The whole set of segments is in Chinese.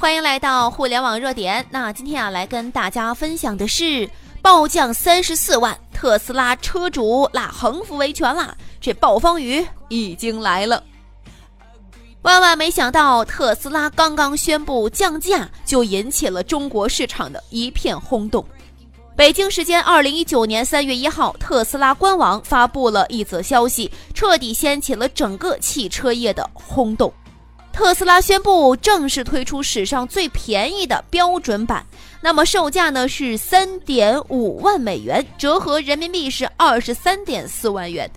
欢迎来到互联网热点。那今天啊，来跟大家分享的是暴降三十四万，特斯拉车主拉横幅维权啦！这暴风雨已经来了。万万没想到，特斯拉刚刚宣布降价，就引起了中国市场的一片轰动。北京时间二零一九年三月一号，特斯拉官网发布了一则消息，彻底掀起了整个汽车业的轰动。特斯拉宣布正式推出史上最便宜的标准版，那么售价呢是三点五万美元，折合人民币是二十三点四万元。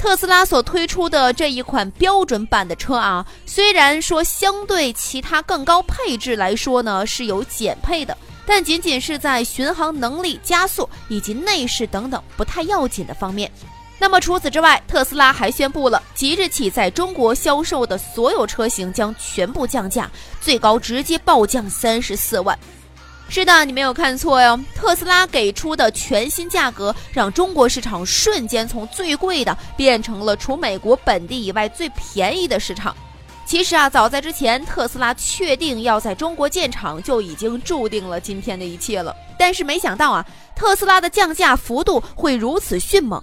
特斯拉所推出的这一款标准版的车啊，虽然说相对其他更高配置来说呢是有减配的，但仅仅是在巡航能力、加速以及内饰等等不太要紧的方面。那么除此之外，特斯拉还宣布了即日起在中国销售的所有车型将全部降价，最高直接暴降三十四万。是的，你没有看错哟。特斯拉给出的全新价格，让中国市场瞬间从最贵的变成了除美国本地以外最便宜的市场。其实啊，早在之前，特斯拉确定要在中国建厂，就已经注定了今天的一切了。但是没想到啊，特斯拉的降价幅度会如此迅猛。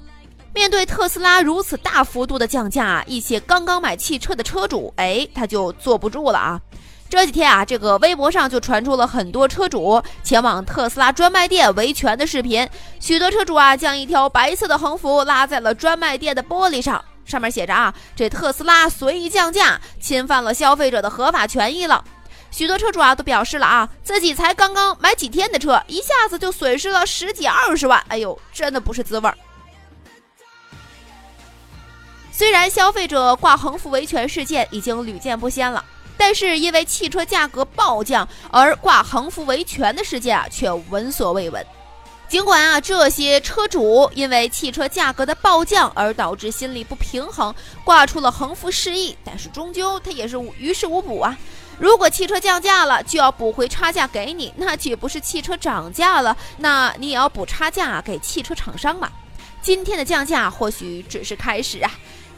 面对特斯拉如此大幅度的降价，一些刚刚买汽车的车主，哎，他就坐不住了啊。这几天啊，这个微博上就传出了很多车主前往特斯拉专卖店维权的视频。许多车主啊，将一条白色的横幅拉在了专卖店的玻璃上，上面写着啊：“这特斯拉随意降价，侵犯了消费者的合法权益了。”许多车主啊，都表示了啊，自己才刚刚买几天的车，一下子就损失了十几二十万，哎呦，真的不是滋味儿。虽然消费者挂横幅维权事件已经屡见不鲜了。但是因为汽车价格暴降而挂横幅维权的事件啊，却闻所未闻。尽管啊，这些车主因为汽车价格的暴降而导致心理不平衡，挂出了横幅示意，但是终究他也是于事无补啊。如果汽车降价了，就要补回差价给你，那岂不是汽车涨价了？那你也要补差价给汽车厂商嘛？今天的降价或许只是开始啊，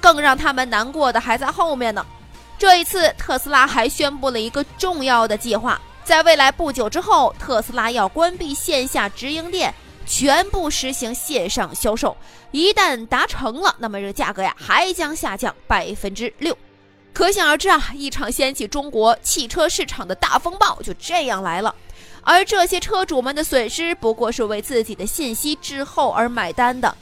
更让他们难过的还在后面呢。这一次，特斯拉还宣布了一个重要的计划，在未来不久之后，特斯拉要关闭线下直营店，全部实行线上销售。一旦达成了，那么这个价格呀，还将下降百分之六。可想而知啊，一场掀起中国汽车市场的大风暴就这样来了。而这些车主们的损失，不过是为自己的信息滞后而买单的。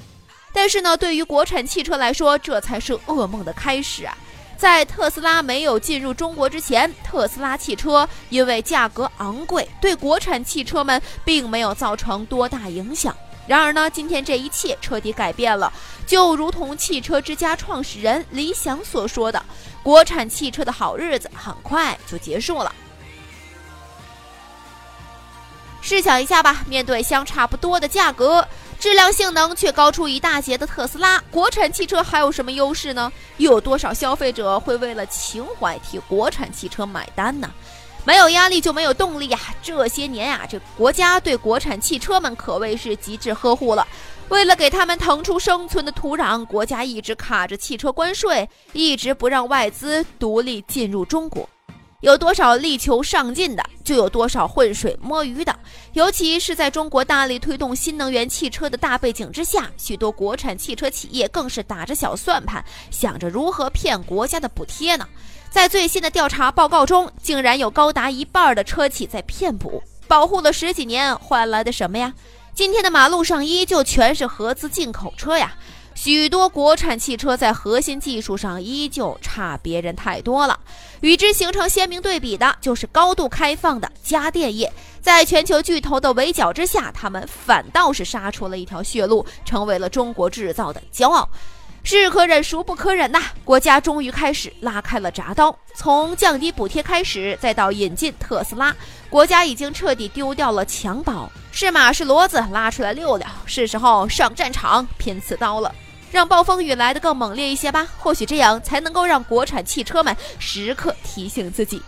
但是呢，对于国产汽车来说，这才是噩梦的开始啊。在特斯拉没有进入中国之前，特斯拉汽车因为价格昂贵，对国产汽车们并没有造成多大影响。然而呢，今天这一切彻底改变了，就如同汽车之家创始人李想所说的：“国产汽车的好日子很快就结束了。”试想一下吧，面对相差不多的价格。质量性能却高出一大截的特斯拉，国产汽车还有什么优势呢？又有多少消费者会为了情怀替国产汽车买单呢？没有压力就没有动力呀！这些年呀，这国家对国产汽车们可谓是极致呵护了。为了给他们腾出生存的土壤，国家一直卡着汽车关税，一直不让外资独立进入中国。有多少力求上进的，就有多少浑水摸鱼的。尤其是在中国大力推动新能源汽车的大背景之下，许多国产汽车企业更是打着小算盘，想着如何骗国家的补贴呢。在最新的调查报告中，竟然有高达一半的车企在骗补，保护了十几年，换来的什么呀？今天的马路上依旧全是合资进口车呀。许多国产汽车在核心技术上依旧差别人太多了，与之形成鲜明对比的就是高度开放的家电业。在全球巨头的围剿之下，他们反倒是杀出了一条血路，成为了中国制造的骄傲。是可忍，孰不可忍呐！国家终于开始拉开了铡刀，从降低补贴开始，再到引进特斯拉，国家已经彻底丢掉了襁褓，是马是骡子，拉出来溜溜，是时候上战场拼刺刀了。让暴风雨来得更猛烈一些吧，或许这样才能够让国产汽车们时刻提醒自己。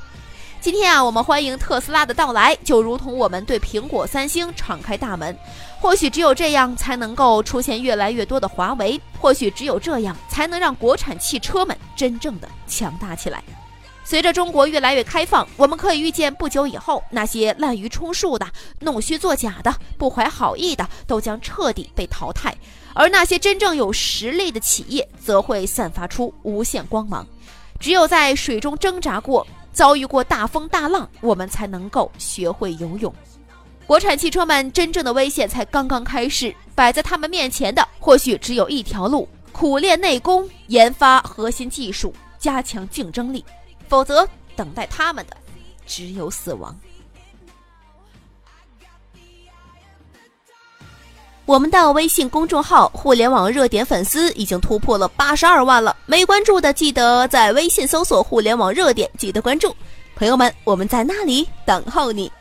今天啊，我们欢迎特斯拉的到来，就如同我们对苹果、三星敞开大门。或许只有这样，才能够出现越来越多的华为。或许只有这样，才能让国产汽车们真正的强大起来。随着中国越来越开放，我们可以预见，不久以后，那些滥竽充数的、弄虚作假的、不怀好意的，都将彻底被淘汰，而那些真正有实力的企业，则会散发出无限光芒。只有在水中挣扎过、遭遇过大风大浪，我们才能够学会游泳。国产汽车们真正的危险才刚刚开始，摆在他们面前的或许只有一条路：苦练内功，研发核心技术，加强竞争力。否则，等待他们的只有死亡。我们的微信公众号“互联网热点”粉丝已经突破了八十二万了，没关注的记得在微信搜索“互联网热点”，记得关注。朋友们，我们在那里等候你。